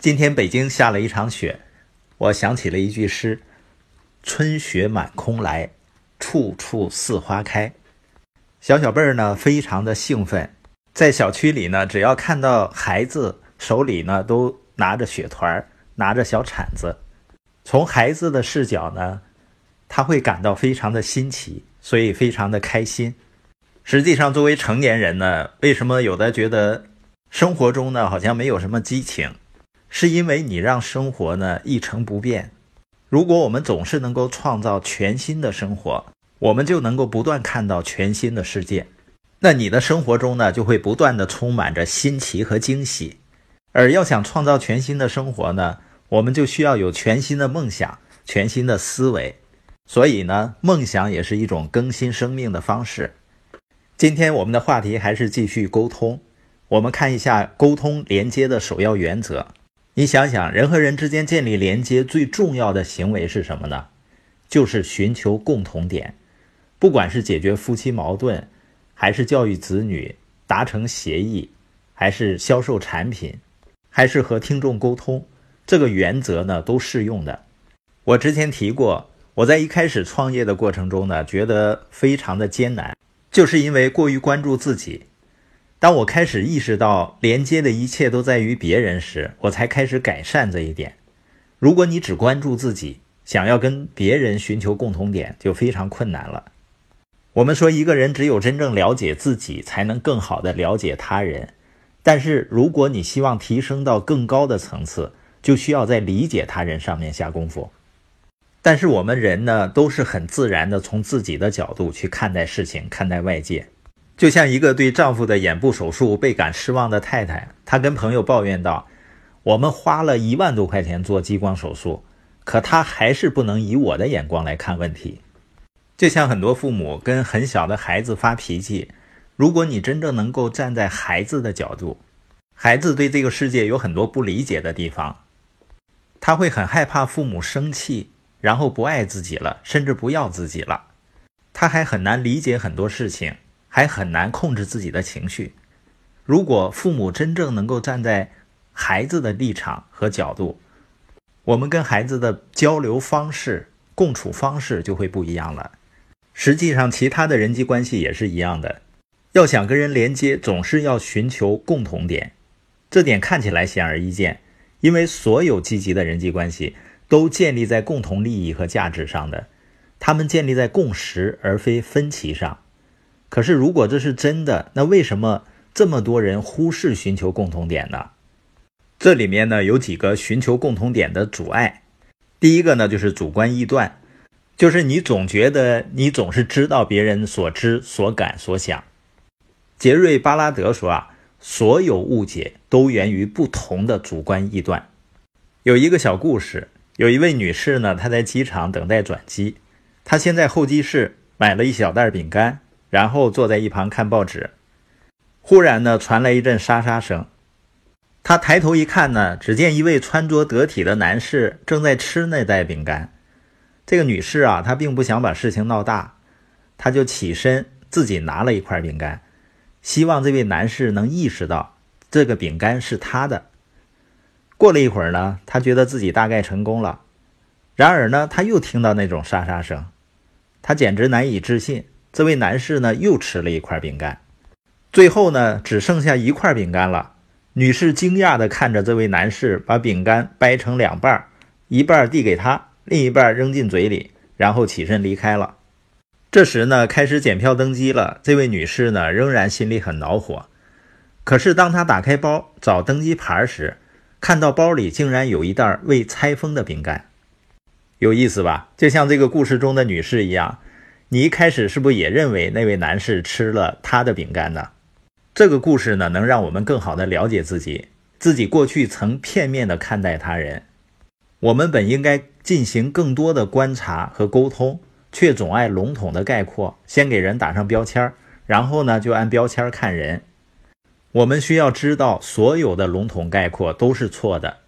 今天北京下了一场雪，我想起了一句诗：“春雪满空来，处处似花开。”小小辈儿呢，非常的兴奋，在小区里呢，只要看到孩子手里呢都拿着雪团，拿着小铲子，从孩子的视角呢，他会感到非常的新奇，所以非常的开心。实际上，作为成年人呢，为什么有的觉得生活中呢好像没有什么激情？是因为你让生活呢一成不变。如果我们总是能够创造全新的生活，我们就能够不断看到全新的世界。那你的生活中呢就会不断的充满着新奇和惊喜。而要想创造全新的生活呢，我们就需要有全新的梦想、全新的思维。所以呢，梦想也是一种更新生命的方式。今天我们的话题还是继续沟通，我们看一下沟通连接的首要原则。你想想，人和人之间建立连接最重要的行为是什么呢？就是寻求共同点。不管是解决夫妻矛盾，还是教育子女、达成协议，还是销售产品，还是和听众沟通，这个原则呢都适用的。我之前提过，我在一开始创业的过程中呢，觉得非常的艰难，就是因为过于关注自己。当我开始意识到连接的一切都在于别人时，我才开始改善这一点。如果你只关注自己，想要跟别人寻求共同点，就非常困难了。我们说，一个人只有真正了解自己，才能更好的了解他人。但是，如果你希望提升到更高的层次，就需要在理解他人上面下功夫。但是，我们人呢，都是很自然的从自己的角度去看待事情，看待外界。就像一个对丈夫的眼部手术倍感失望的太太，她跟朋友抱怨道：“我们花了一万多块钱做激光手术，可他还是不能以我的眼光来看问题。”就像很多父母跟很小的孩子发脾气，如果你真正能够站在孩子的角度，孩子对这个世界有很多不理解的地方，他会很害怕父母生气，然后不爱自己了，甚至不要自己了，他还很难理解很多事情。还很难控制自己的情绪。如果父母真正能够站在孩子的立场和角度，我们跟孩子的交流方式、共处方式就会不一样了。实际上，其他的人际关系也是一样的。要想跟人连接，总是要寻求共同点。这点看起来显而易见，因为所有积极的人际关系都建立在共同利益和价值上的，他们建立在共识而非分歧上。可是，如果这是真的，那为什么这么多人忽视寻求共同点呢？这里面呢有几个寻求共同点的阻碍。第一个呢就是主观臆断，就是你总觉得你总是知道别人所知所感所想。杰瑞·巴拉德说啊，所有误解都源于不同的主观臆断。有一个小故事，有一位女士呢，她在机场等待转机，她先在候机室买了一小袋饼干。然后坐在一旁看报纸，忽然呢传来一阵沙沙声。他抬头一看呢，只见一位穿着得体的男士正在吃那袋饼干。这个女士啊，她并不想把事情闹大，她就起身自己拿了一块饼干，希望这位男士能意识到这个饼干是她的。过了一会儿呢，她觉得自己大概成功了。然而呢，她又听到那种沙沙声，她简直难以置信。这位男士呢，又吃了一块饼干，最后呢，只剩下一块饼干了。女士惊讶地看着这位男士把饼干掰成两半，一半递给他，另一半扔进嘴里，然后起身离开了。这时呢，开始检票登机了。这位女士呢，仍然心里很恼火。可是当她打开包找登机牌时，看到包里竟然有一袋未拆封的饼干，有意思吧？就像这个故事中的女士一样。你一开始是不是也认为那位男士吃了他的饼干呢？这个故事呢，能让我们更好的了解自己，自己过去曾片面的看待他人。我们本应该进行更多的观察和沟通，却总爱笼统的概括，先给人打上标签然后呢就按标签看人。我们需要知道，所有的笼统概括都是错的。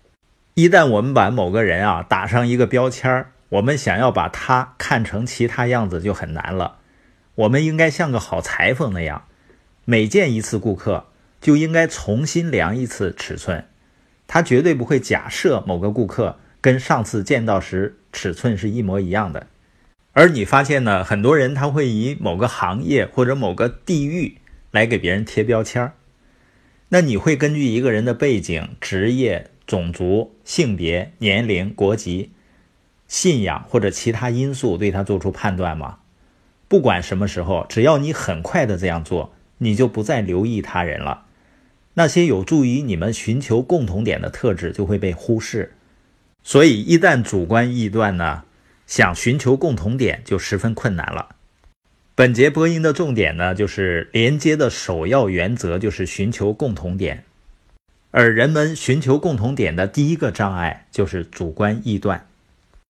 一旦我们把某个人啊打上一个标签儿，我们想要把它看成其他样子就很难了。我们应该像个好裁缝那样，每见一次顾客就应该重新量一次尺寸，他绝对不会假设某个顾客跟上次见到时尺寸是一模一样的。而你发现呢，很多人他会以某个行业或者某个地域来给别人贴标签儿。那你会根据一个人的背景、职业、种族、性别、年龄、国籍、信仰或者其他因素对他做出判断吗？不管什么时候，只要你很快的这样做，你就不再留意他人了。那些有助于你们寻求共同点的特质就会被忽视。所以，一旦主观臆断呢？想寻求共同点就十分困难了。本节播音的重点呢，就是连接的首要原则就是寻求共同点，而人们寻求共同点的第一个障碍就是主观臆断。